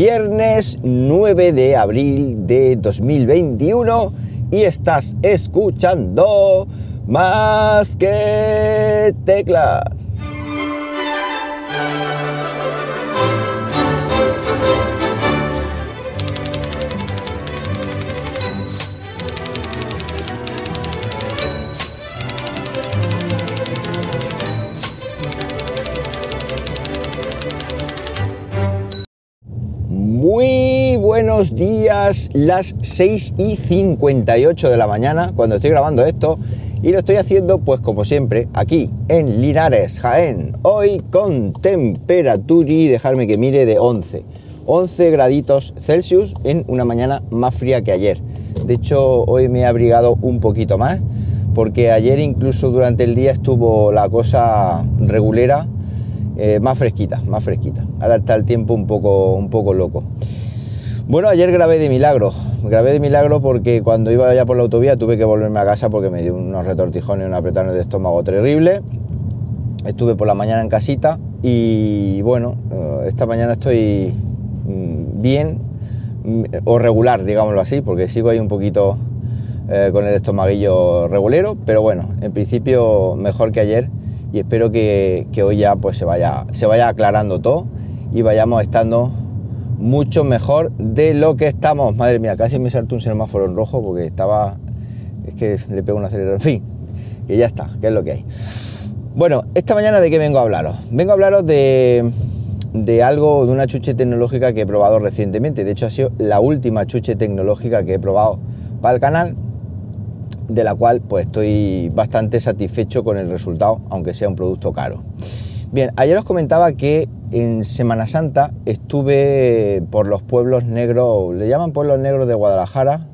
viernes 9 de abril de 2021 y estás escuchando más que teclas. Días, las 6 y 58 de la mañana cuando estoy grabando esto y lo estoy haciendo pues como siempre aquí en Linares, Jaén, hoy con temperatura y dejarme que mire de 11, 11 graditos Celsius en una mañana más fría que ayer. De hecho hoy me he abrigado un poquito más porque ayer incluso durante el día estuvo la cosa regulera eh, más fresquita, más fresquita. Ahora está el tiempo un poco, un poco loco. Bueno, ayer grabé de milagro. Grabé de milagro porque cuando iba ya por la autovía tuve que volverme a casa porque me dio unos retortijones y un apretones de estómago terrible. Estuve por la mañana en casita y bueno, eh, esta mañana estoy mm, bien mm, o regular, digámoslo así, porque sigo ahí un poquito eh, con el estomaguillo regulero, pero bueno, en principio mejor que ayer y espero que, hoy ya pues se vaya, se vaya aclarando todo y vayamos estando mucho mejor de lo que estamos. Madre mía, casi me saltó un semáforo en rojo porque estaba... Es que le pego un acelerador. En fin, que ya está, que es lo que hay. Bueno, esta mañana de qué vengo a hablaros. Vengo a hablaros de, de algo, de una chuche tecnológica que he probado recientemente. De hecho, ha sido la última chuche tecnológica que he probado para el canal de la cual pues estoy bastante satisfecho con el resultado, aunque sea un producto caro. Bien, ayer os comentaba que en Semana Santa estuve por los pueblos negros, le llaman pueblos negros de Guadalajara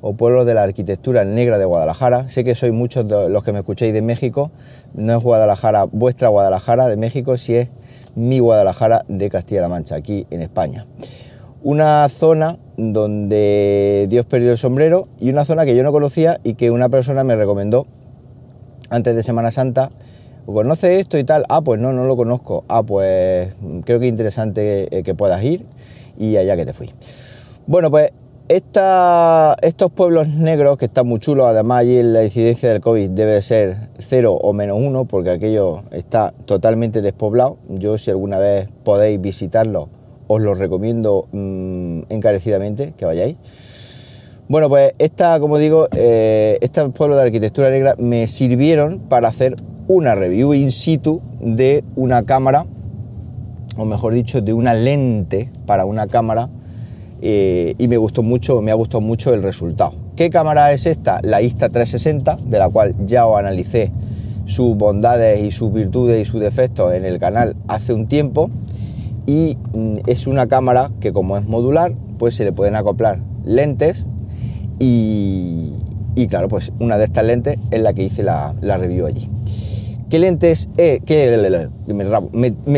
o pueblos de la arquitectura negra de Guadalajara. Sé que sois muchos de los que me escucháis de México, no es Guadalajara, vuestra Guadalajara de México, si es mi Guadalajara de Castilla-La Mancha, aquí en España una zona donde Dios perdió el sombrero y una zona que yo no conocía y que una persona me recomendó antes de Semana Santa. ¿Conoce esto y tal? Ah, pues no, no lo conozco. Ah, pues creo que es interesante que, puedas ir y allá que te fui. Bueno, pues estos pueblos negros que están muy chulos, además allí la incidencia del COVID debe ser cero o menos uno porque aquello está totalmente despoblado. Yo si alguna vez podéis visitarlo, os lo recomiendo mm, encarecidamente que vayáis. Bueno, pues esta, como digo, eh, este pueblo de arquitectura negra me sirvieron para hacer una review in situ de una cámara, o mejor dicho, de una lente para una cámara, eh, y me gustó mucho, me ha gustado mucho el resultado. ¿Qué cámara es esta? La Insta360, de la cual ya os analicé sus bondades y sus virtudes y sus defectos en el canal hace un tiempo y mm, es una cámara que como es modular, pues se le pueden acoplar lentes y, claro, pues una de estas lentes es la que hice la, review allí. ¿Qué lentes es?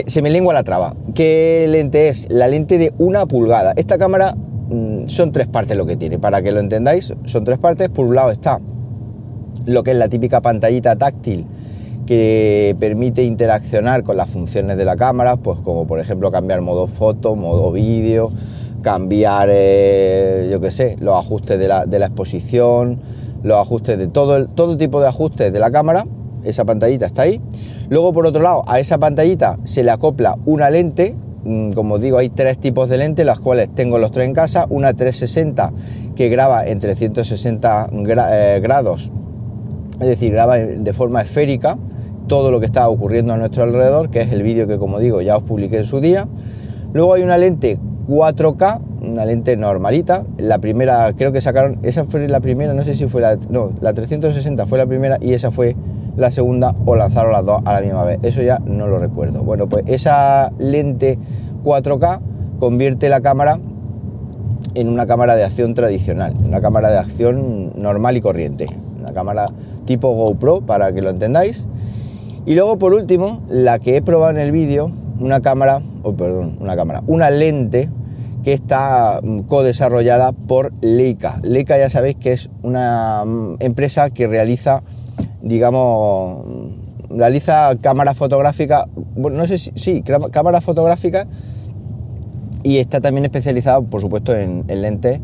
se me lengua la traba. ¿Qué lente es? La lente de una pulgada. Esta cámara mm, son tres partes lo que tiene. Para que lo entendáis, son tres partes. Por un lado está lo que es la típica pantallita táctil que permite interaccionar con las funciones de la cámara, pues como por ejemplo cambiar modo foto, modo vídeo, cambiar, eh, yo qué sé, los ajustes de la, exposición, los ajustes de todo, el, todo tipo de ajustes de la cámara, esa pantallita está ahí. Luego por otro lado, a esa pantallita se le acopla una lente, mm, como digo, hay tres tipos de lentes, las cuales tengo los tres en casa, una 360 que graba en 360 eh, grados, es decir, graba de forma esférica, todo lo que está ocurriendo a nuestro alrededor, que es el vídeo que como digo ya os publiqué en su día. Luego hay una lente 4K, una lente normalita. La primera, creo que sacaron, esa fue la primera, no sé si fue la, no, la 360 fue la primera y esa fue la segunda o lanzaron las dos a la misma vez. Eso ya no lo recuerdo. Bueno, pues esa lente 4K convierte la cámara en una cámara de acción tradicional, una cámara de acción normal y corriente, una cámara tipo GoPro para que lo entendáis y luego por último, la que he probado en el vídeo, una cámara, oh, perdón, una cámara, una lente que está mm, co-desarrollada por Leica. Leica ya sabéis que es una mm, empresa que realiza, digamos, realiza cámaras fotográficas, bueno, no sé si, sí, cámaras fotográficas Y está también especializado, por supuesto, en, en lentes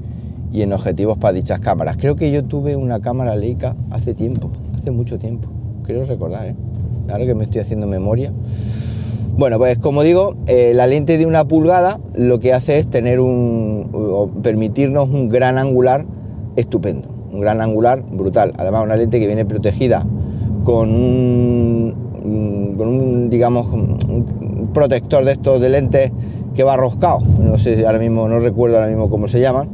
y en objetivos para dichas cámaras. Creo que yo tuve una cámara Leica hace tiempo, hace mucho tiempo, creo recordar, ¿eh? ahora que me estoy haciendo memoria. Bueno, pues como digo, eh, la lente de una pulgada lo que hace es tener un, o permitirnos un gran angular estupendo, un gran angular brutal. Además, una lente que viene protegida con un, un digamos, protector de estos de lentes que va roscado. No sé, ahora mismo no recuerdo ahora mismo cómo se llama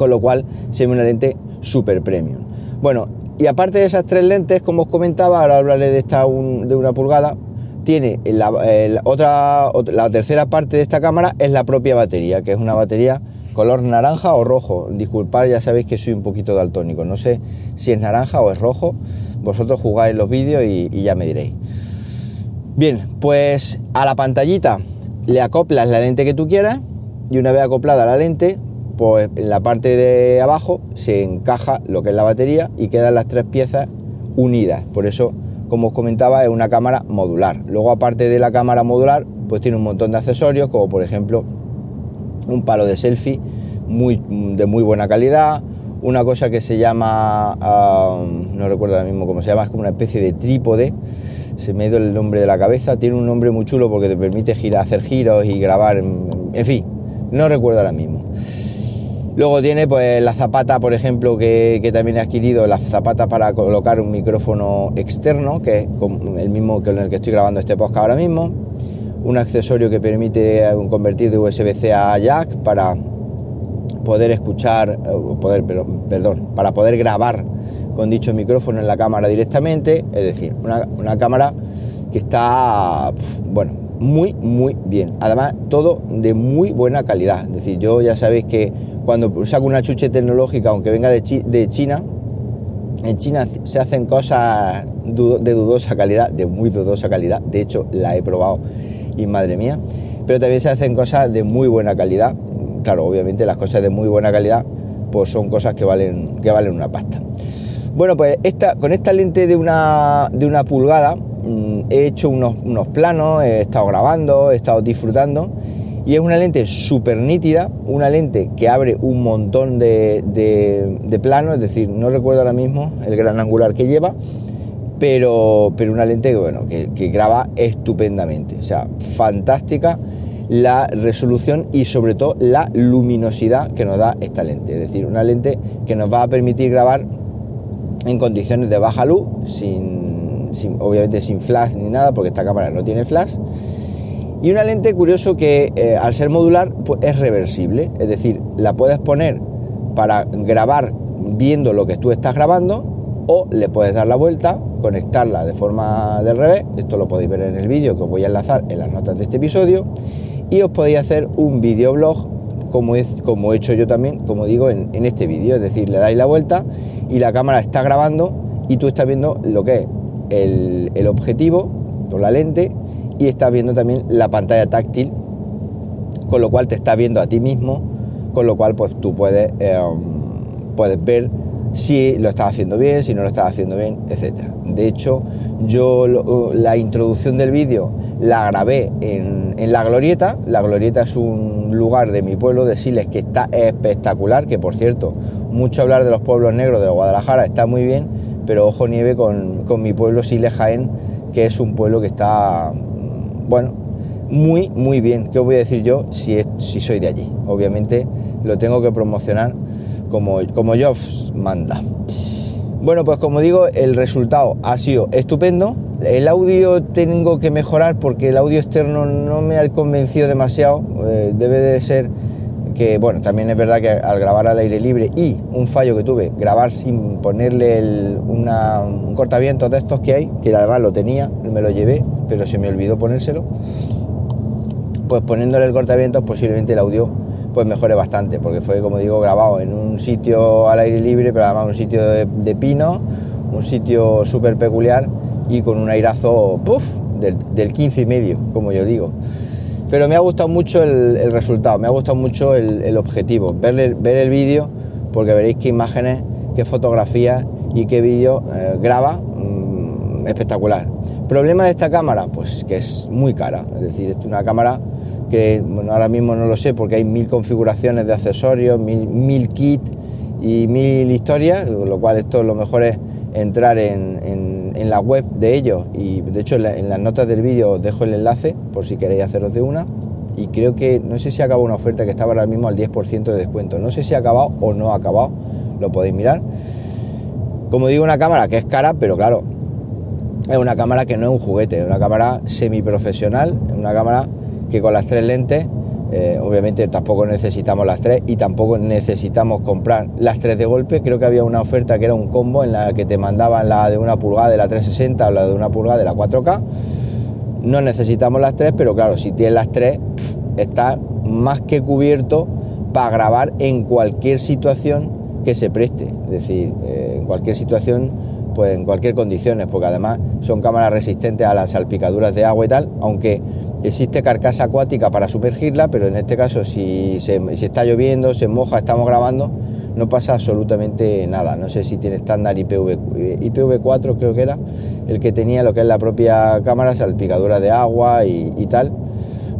con lo cual se ve una lente super premium. Bueno, y aparte de esas tres lentes, como os comentaba, ahora hablaré de esta de una pulgada, tiene la, otra, la tercera parte de esta cámara es la propia batería, que es una batería color naranja o rojo. Disculpad, ya sabéis que soy un poquito daltónico, no sé si es naranja o es rojo. Vosotros jugáis los vídeos y, y ya me diréis. Bien, pues a la pantallita le acoplas la lente que tú quieras y una vez acoplada la lente, pues en la parte de abajo se encaja lo que es la batería y quedan las tres piezas unidas. Por eso, como os comentaba, es una cámara modular. Luego, aparte de la cámara modular, pues tiene un montón de accesorios, como por ejemplo un palo de selfie muy, de muy buena calidad, una cosa que se llama, no recuerdo ahora mismo cómo se llama, es como una especie de trípode, se me ha ido el nombre de la cabeza, tiene un nombre muy chulo porque te permite girar, hacer giros y grabar, en fin, no recuerdo ahora mismo. Luego tiene pues la zapata, por ejemplo, que, también he adquirido, la zapata para colocar un micrófono externo, que es el mismo que el que estoy grabando este podcast ahora mismo. Un accesorio que permite eh, convertir de USB-C a jack para poder escuchar, eh, poder, perdón, para poder grabar con dicho micrófono en la cámara directamente. Es decir, una, una cámara que está, bueno, muy, muy bien. Además, todo de muy buena calidad. Es decir, yo ya sabéis que cuando saco una chuche tecnológica, aunque venga de, China, en China se hacen cosas de dudosa calidad, de muy dudosa calidad. De hecho, la he probado y madre mía. Pero también se hacen cosas de muy buena calidad. Claro, obviamente las cosas de muy buena calidad pues son cosas que valen, que valen una pasta. Bueno, pues esta, con esta lente de una, de una pulgada mm, he hecho unos, unos planos, he estado grabando, he estado disfrutando y es una lente súper nítida, una lente que abre un montón de, de, planos, es decir, no recuerdo ahora mismo el gran angular que lleva, pero, pero una lente bueno, que, que graba estupendamente, o sea, fantástica la resolución y sobre todo la luminosidad que nos da esta lente, es decir, una lente que nos va a permitir grabar en condiciones de baja luz, sin, sin, obviamente sin flash ni nada, porque esta cámara no tiene flash, y una lente curioso que eh, al ser modular pues, es reversible, es decir, la puedes poner para grabar viendo lo que tú estás grabando o le puedes dar la vuelta, conectarla de forma del revés, esto lo podéis ver en el vídeo que os voy a enlazar en las notas de este episodio. Y os podéis hacer un videoblog como, como he hecho yo también, como digo en, este vídeo, es decir, le dais la vuelta y la cámara está grabando y tú estás viendo lo que es el, el objetivo o la lente y estás viendo también la pantalla táctil, con lo cual te está viendo a ti mismo, con lo cual pues tú puedes, eh, puedes ver si lo estás haciendo bien, si no lo estás haciendo bien, etc. De hecho, yo la introducción del vídeo la grabé en, en, La Glorieta. La Glorieta es un lugar de mi pueblo de Siles que está espectacular, que por cierto, mucho hablar de los pueblos negros de Guadalajara está muy bien, pero ojo nieve con, con mi pueblo Siles Jaén, que es un pueblo que está bueno, muy, muy bien. ¿Qué os voy a decir yo si, si soy de allí? Obviamente lo tengo que promocionar como, como yo manda. Bueno, pues como digo, el resultado ha sido estupendo. El audio tengo que mejorar porque el audio externo no me ha convencido demasiado. Eh, debe de ser que, bueno, también es verdad que al grabar al aire libre y un fallo que tuve, grabar sin ponerle un cortavientos de estos que hay, que además lo tenía, me lo llevé, pero se me olvidó ponérselo, pues poniéndole el cortavientos posiblemente el audio pues mejore bastante, porque fue, como digo, grabado en un sitio al aire libre, pero además un sitio de, pino, un sitio súper peculiar y con un airazo, puff, del, del 15 y medio, como yo digo. Pero me ha gustado mucho el, resultado, me ha gustado mucho el, objetivo, ver, ver el vídeo, porque veréis qué imágenes, qué fotografías y qué vídeo eh, graba mm, espectacular. ¿Problema de esta cámara? Pues que es muy cara, es decir, es una cámara que bueno, ahora mismo no lo sé porque hay mil configuraciones de accesorios, mil, mil kits y mil historias, con lo cual esto lo mejor es entrar en, en, la web de ellos. Y de hecho en, las notas del vídeo os dejo el enlace por si queréis haceros de una. Y creo que no sé si acabó una oferta que estaba ahora mismo al 10% de descuento, no sé si ha acabado o no ha acabado, lo podéis mirar. Como digo, una cámara que es cara, pero claro, es una cámara que no es un juguete, es una cámara semiprofesional, es una cámara que con las tres lentes eh, obviamente tampoco necesitamos las tres y tampoco necesitamos comprar las tres de golpe. Creo que había una oferta que era un combo en la que te mandaban la de una pulgada de la 360 o la de una pulgada de la 4K. No necesitamos las tres, pero claro, si tienes las tres, está más que cubierto para grabar en cualquier situación que se preste. Es decir, eh, en cualquier situación pues en cualquier condiciones, porque además son cámaras resistentes a las salpicaduras de agua y tal, aunque existe carcasa acuática para sumergirla, pero en este caso si, se, está lloviendo, se moja, estamos grabando, no pasa absolutamente nada. No sé si tiene estándar IPv, IPv4 creo que era, el que tenía lo que es la propia cámara, salpicadura de agua y, y tal.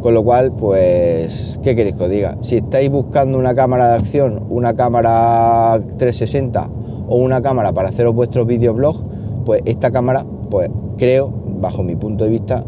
Con lo cual, pues, ¿qué queréis que os diga? Si estáis buscando una cámara de acción, una cámara 360 o una cámara para haceros vuestros videoblogs, pues esta cámara, pues creo, bajo mi punto de vista,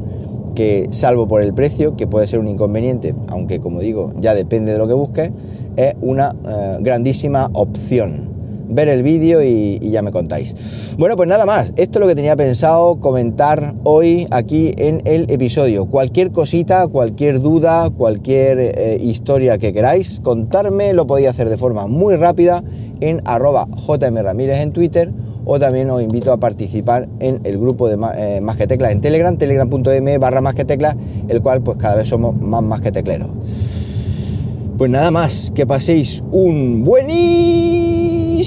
que salvo por el precio, que puede ser un inconveniente, aunque como digo, ya depende de lo que busques, es una eh, grandísima opción. Ver el vídeo y, ya me contáis. Bueno, pues nada más. Esto es lo que tenía pensado comentar hoy aquí en el episodio. Cualquier cosita, cualquier duda, cualquier eh, historia que queráis contarme, lo podéis hacer de forma muy rápida en arroba jmramírez en Twitter o también os invito a participar en el grupo de eh, Más que Teclas en Telegram, telegram.m barra Más que el cual pues cada vez somos más Más que Tecleros. Pues nada más, que paséis un buenísimo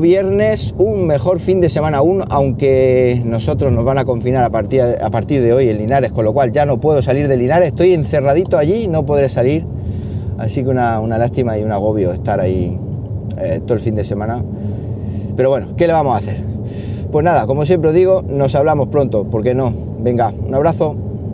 viernes, un mejor fin de semana aún, aunque nosotros nos van a confinar a partir, a partir de hoy en Linares, con lo cual ya no puedo salir de Linares, estoy encerradito allí, no podré salir, así que una, una lástima y un agobio estar ahí eh, todo el fin de semana. Pero bueno, ¿qué le vamos a hacer? Pues nada, como siempre os digo, nos hablamos pronto, ¿por qué no? Venga, un abrazo.